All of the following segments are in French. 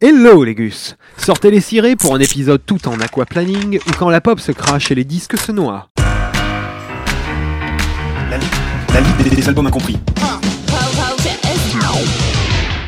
Hello les gus Sortez les cirés pour un épisode tout en aquaplaning ou quand la pop se crache et les disques se noient. La, li- la liste des, des albums incompris.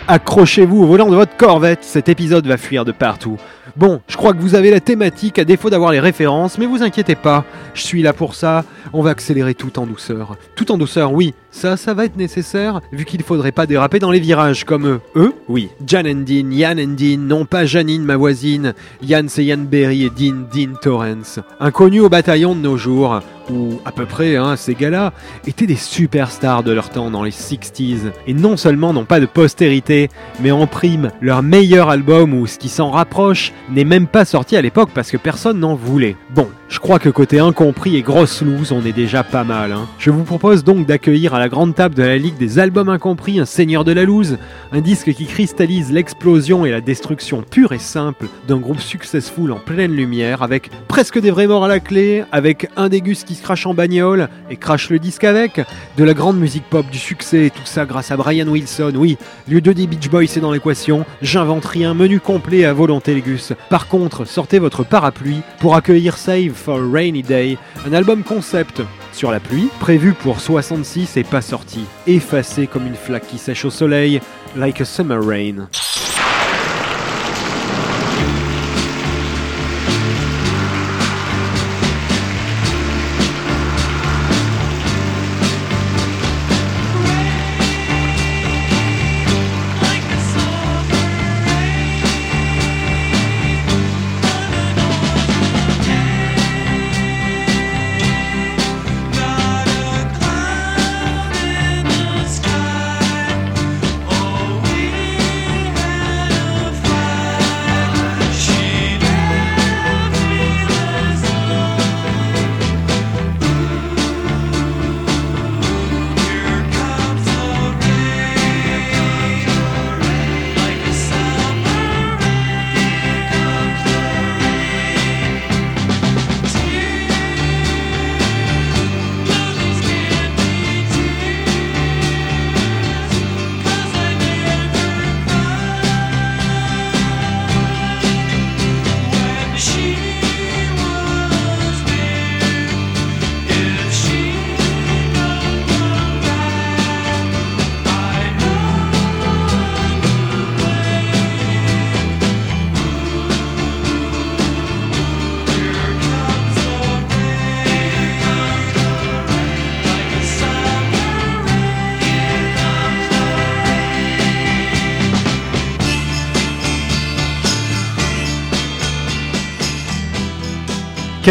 Accrochez-vous au volant de votre corvette, cet épisode va fuir de partout. Bon, je crois que vous avez la thématique à défaut d'avoir les références, mais vous inquiétez pas, je suis là pour ça, on va accélérer tout en douceur. Tout en douceur, oui, ça, ça va être nécessaire, vu qu'il faudrait pas déraper dans les virages comme eux. Eux Oui. Jan and Dean, Yann and Dean, non pas Janine, ma voisine. Yann, c'est Yann Berry et Dean, Dean Torrance. Inconnus au bataillon de nos jours, ou à peu près, hein, ces gars-là, étaient des superstars de leur temps dans les 60s. Et non seulement n'ont pas de postérité, mais en prime, leur meilleur album ou ce qui s'en rapproche n'est même pas sorti à l'époque parce que personne n'en voulait. Bon, je crois que côté incompris et grosse loose, on est déjà pas mal. hein. Je vous propose donc d'accueillir à la grande table de la Ligue des albums incompris un seigneur de la loose, un disque qui cristallise l'explosion et la destruction pure et simple d'un groupe successful en pleine lumière, avec presque des vrais morts à la clé, avec un des gus qui se crache en bagnole et crache le disque avec, de la grande musique pop du succès, et tout ça grâce à Brian Wilson. Oui, lieu de des Beach Boys c'est dans l'équation, j'invente rien, menu complet à volonté les gus. Par contre, sortez votre parapluie pour accueillir Save for Rainy Day, un album concept sur la pluie, prévu pour 66 et pas sorti, effacé comme une flaque qui sèche au soleil, like a summer rain.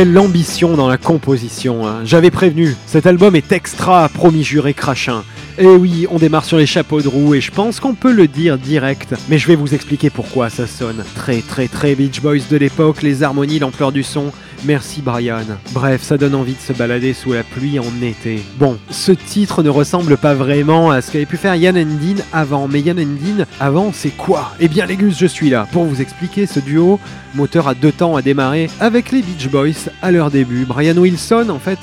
Quelle ambition dans la composition, hein. j'avais prévenu, cet album est extra, promis juré crachin. Et oui, on démarre sur les chapeaux de roue et je pense qu'on peut le dire direct, mais je vais vous expliquer pourquoi ça sonne. Très très très Beach Boys de l'époque, les harmonies, l'ampleur du son. Merci Brian. Bref, ça donne envie de se balader sous la pluie en été. Bon, ce titre ne ressemble pas vraiment à ce qu'avait pu faire Yann Dean avant, mais Yann Dean avant c'est quoi? Eh bien les je suis là pour vous expliquer ce duo moteur à deux temps à démarrer avec les Beach Boys à leur début. Brian Wilson, en fait,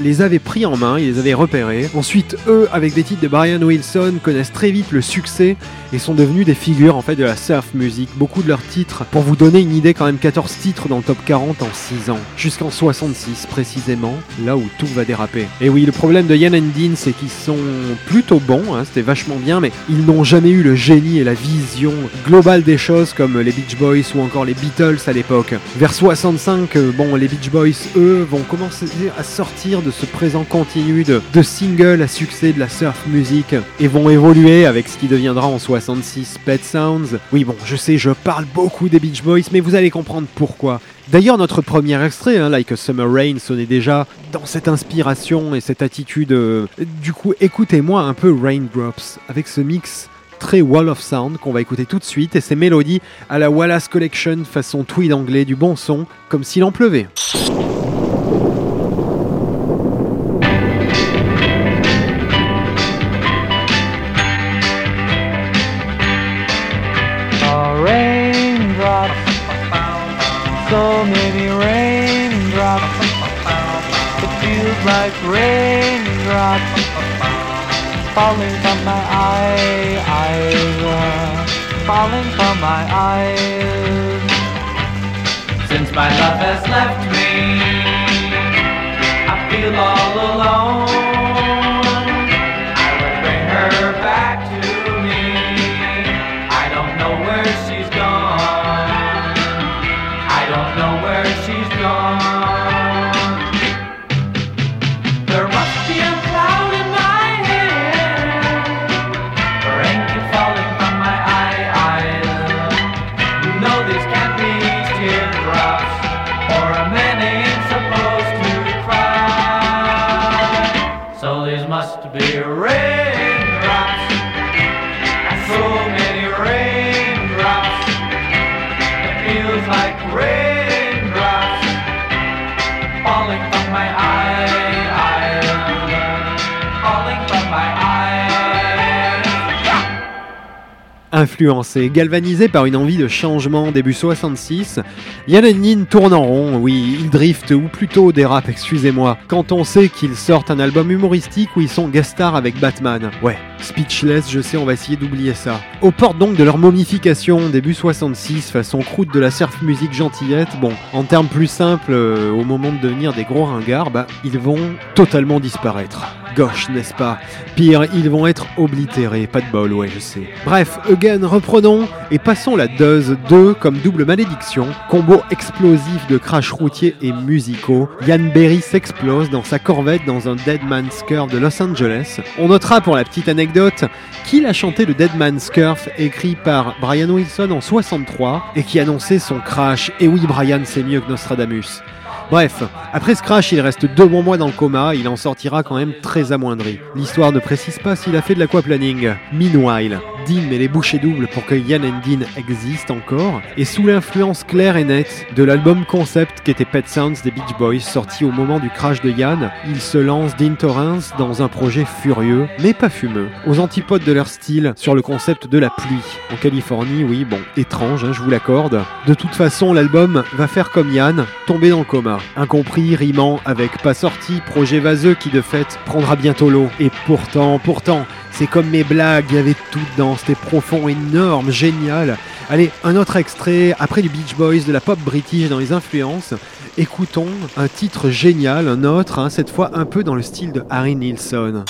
les avait pris en main, il les avait repérés. Ensuite, eux, avec des titres de Brian Wilson, connaissent très vite le succès et sont devenus des figures en fait de la surf music. Beaucoup de leurs titres, pour vous donner une idée, quand même 14 titres dans le top 40 en 6 ans, jusqu'en 66 précisément, là où tout va déraper. Et oui, le problème de Yann and Dean, c'est qu'ils sont plutôt bons, hein, c'était vachement bien, mais ils n'ont jamais eu le génie et la vision globale des choses comme les Beach Boys ou encore les Beatles à l'époque. Vers 65, euh, bon, les Beach Boys, eux, vont commencer à sortir de ce présent continu de, singles à succès de la surf music et vont évoluer avec ce qui deviendra en 66 Pet Sounds. Oui, bon, je sais, je parle beaucoup des Beach Boys, mais vous allez comprendre pourquoi. D'ailleurs, notre premier extrait, hein, Like a Summer Rain, sonnait déjà dans cette inspiration et cette attitude. euh, Du coup, écoutez-moi un peu Raindrops avec ce mix très Wall of Sound qu'on va écouter tout de suite et ces mélodies à la Wallace Collection façon tweed anglais du bon son, comme s'il en pleuvait. Raindrops falling from my eye- eyes. Uh, falling from my eyes. Since my love has left me, I feel all alone. These must be raindrops, Influencé, galvanisé par une envie de changement début 66, Yann Nin tourne en rond, oui, il drift ou plutôt dérape, excusez-moi, quand on sait qu'ils sortent un album humoristique où ils sont guest stars avec Batman. Ouais, speechless, je sais, on va essayer d'oublier ça. Aux portes donc de leur momification début 66, façon croûte de la surf musique gentillette, bon, en termes plus simples, euh, au moment de devenir des gros ringards, bah, ils vont totalement disparaître. Gauche, n'est-ce pas Pire, ils vont être oblitérés, pas de bol, ouais, je sais. Bref, again, reprenons et passons la Duzz 2 comme double malédiction, combo explosif de crash routiers et musicaux. Yann Berry s'explose dans sa corvette dans un Dead Man's Curve de Los Angeles. On notera pour la petite anecdote qu'il a chanté le Dead Man's Curve écrit par Brian Wilson en 63 et qui annonçait son crash. Et oui, Brian, c'est mieux que Nostradamus. Bref, après ce crash, il reste deux bons mois dans le coma, il en sortira quand même très amoindri. L'histoire ne précise pas s'il a fait de l'aquaplaning. Meanwhile, Dean met les bouchées doubles pour que Yann and Dean existent encore, et sous l'influence claire et nette de l'album concept qu'était Pet Sounds des Beach Boys, sorti au moment du crash de Yann, il se lance Dean Torrance dans un projet furieux, mais pas fumeux, aux antipodes de leur style sur le concept de la pluie. En Californie, oui, bon, étrange, hein, je vous l'accorde. De toute façon, l'album va faire comme Yann, tomber dans le coma. Incompris, rimant avec pas sorti, projet vaseux qui de fait prendra bientôt l'eau. Et pourtant, pourtant, c'est comme mes blagues, il y avait tout dedans, c'était profond, énorme, génial. Allez, un autre extrait, après du Beach Boys, de la pop british dans les influences, écoutons un titre génial, un autre, hein, cette fois un peu dans le style de Harry Nilsson.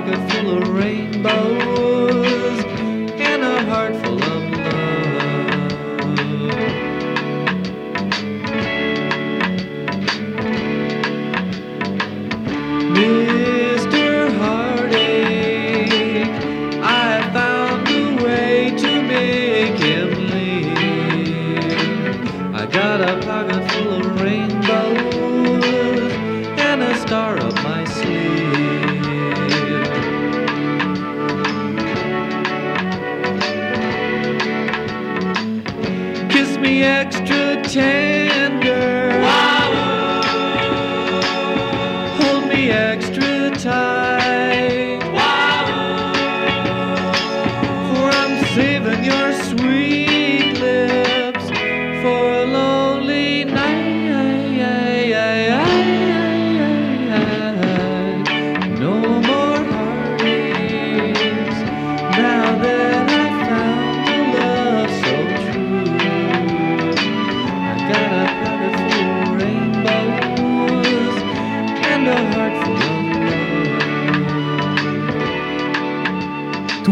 Pocket full of rainbows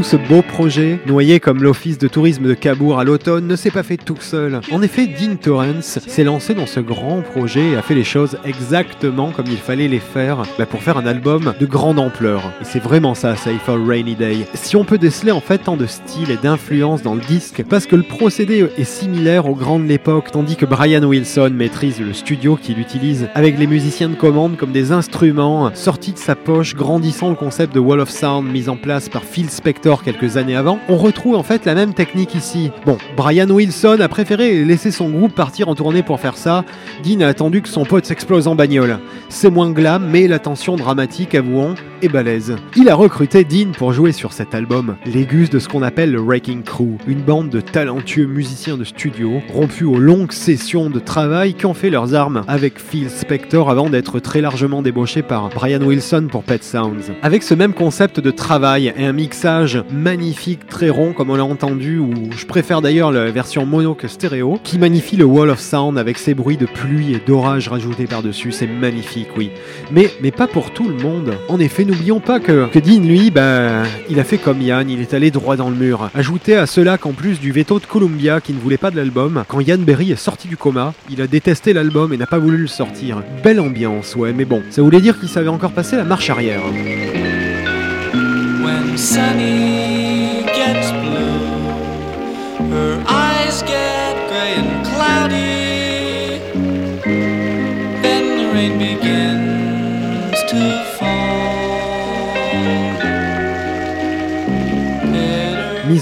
ce beau projet, noyé comme l'office de tourisme de Cabourg à l'automne, ne s'est pas fait tout seul. En effet, Dean Torrance s'est lancé dans ce grand projet et a fait les choses exactement comme il fallait les faire bah, pour faire un album de grande ampleur. Et c'est vraiment ça, Safe for Rainy Day. Si on peut déceler en fait tant de style et d'influence dans le disque, parce que le procédé est similaire au grand de l'époque, tandis que Brian Wilson maîtrise le studio qu'il utilise avec les musiciens de commande comme des instruments sortis de sa poche, grandissant le concept de Wall of Sound mis en place par Phil Spector Quelques années avant, on retrouve en fait la même technique ici. Bon, Brian Wilson a préféré laisser son groupe partir en tournée pour faire ça. Dean a attendu que son pote s'explose en bagnole. C'est moins glam, mais la tension dramatique, avouons, est balèze. Il a recruté Dean pour jouer sur cet album, l'égus de ce qu'on appelle le Wrecking Crew, une bande de talentueux musiciens de studio, rompus aux longues sessions de travail qui ont fait leurs armes avec Phil Spector avant d'être très largement débauchés par Brian Wilson pour Pet Sounds. Avec ce même concept de travail et un mixage magnifique, très rond comme on l'a entendu, ou je préfère d'ailleurs la version mono que stéréo, qui magnifie le Wall of Sound avec ses bruits de pluie et d'orage rajoutés par-dessus, c'est magnifique, oui. Mais, mais pas pour tout le monde. En effet, n'oublions pas que, que Dean, lui, ben, il a fait comme Yann, il est allé droit dans le mur. Ajoutez à cela qu'en plus du veto de Columbia qui ne voulait pas de l'album, quand Yann Berry est sorti du coma, il a détesté l'album et n'a pas voulu le sortir. Belle ambiance, ouais, mais bon, ça voulait dire qu'il savait encore passer la marche arrière. sunny.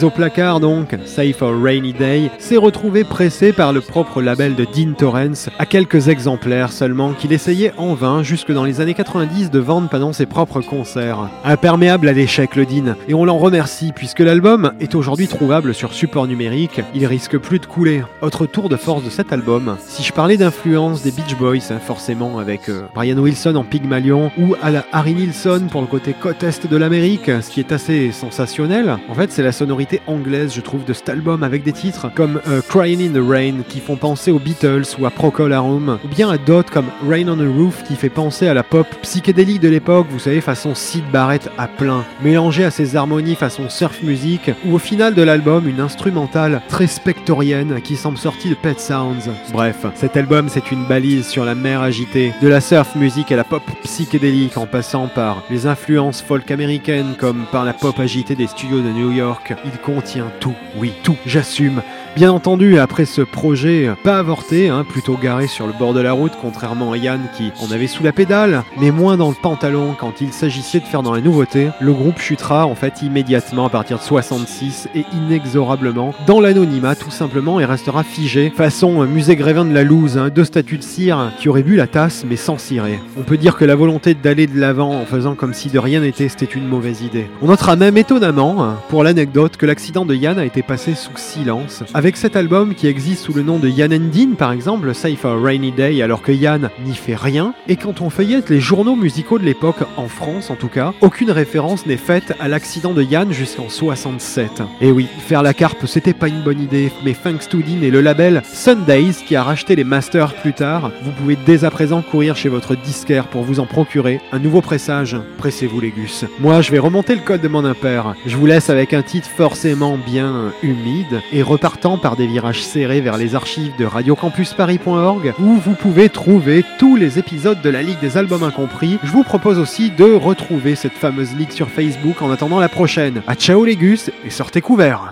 Au placard donc, Safe for Rainy Day, s'est retrouvé pressé par le propre label de Dean Torrance à quelques exemplaires seulement qu'il essayait en vain jusque dans les années 90 de vendre pendant ses propres concerts. Imperméable à l'échec le Dean, et on l'en remercie puisque l'album est aujourd'hui trouvable sur support numérique, il risque plus de couler. Autre tour de force de cet album, si je parlais d'influence des Beach Boys, hein, forcément avec euh, Brian Wilson en Pygmalion ou à la Harry Nilsson pour le côté côte est de l'Amérique, ce qui est assez sensationnel, en fait c'est la sonorité anglaise, je trouve, de cet album avec des titres comme euh, Crying in the Rain qui font penser aux Beatles ou à Procol Harum, ou bien à d'autres comme Rain on a Roof qui fait penser à la pop psychédélique de l'époque, vous savez, façon Sid Barrett à plein, mélangée à ses harmonies façon surf music, ou au final de l'album une instrumentale très spectorienne qui semble sortie de Pet Sounds. Bref, cet album c'est une balise sur la mer agitée, de la surf music à la pop psychédélique en passant par les influences folk américaines comme par la pop agitée des studios de New York. Contient tout, oui, tout, j'assume. Bien entendu, après ce projet pas avorté, hein, plutôt garé sur le bord de la route, contrairement à Yann qui en avait sous la pédale, mais moins dans le pantalon quand il s'agissait de faire dans la nouveauté, le groupe chutera en fait immédiatement à partir de 66 et inexorablement dans l'anonymat tout simplement et restera figé, façon euh, musée Grévin de la Louse, hein, deux statues de cire qui auraient bu la tasse mais sans cirer. On peut dire que la volonté d'aller de l'avant en faisant comme si de rien n'était, c'était une mauvaise idée. On notera même étonnamment, hein, pour l'anecdote, que l'accident de Yann a été passé sous silence, avec cet album qui existe sous le nom de Yann and Dean par exemple, Safe a Rainy Day, alors que Yann n'y fait rien, et quand on feuillette les journaux musicaux de l'époque, en France en tout cas, aucune référence n'est faite à l'accident de Yann jusqu'en 67. Et oui, faire la carpe c'était pas une bonne idée, mais thanks to Dean et le label Sundays qui a racheté les masters plus tard, vous pouvez dès à présent courir chez votre disquaire pour vous en procurer un nouveau pressage. Pressez-vous les gus. Moi je vais remonter le code de mon impair. Je vous laisse avec un titre forcément bien humide et repartant par des virages serrés vers les archives de radiocampusparis.org où vous pouvez trouver tous les épisodes de la Ligue des Albums Incompris. Je vous propose aussi de retrouver cette fameuse ligue sur Facebook en attendant la prochaine. A ciao les gus et sortez couverts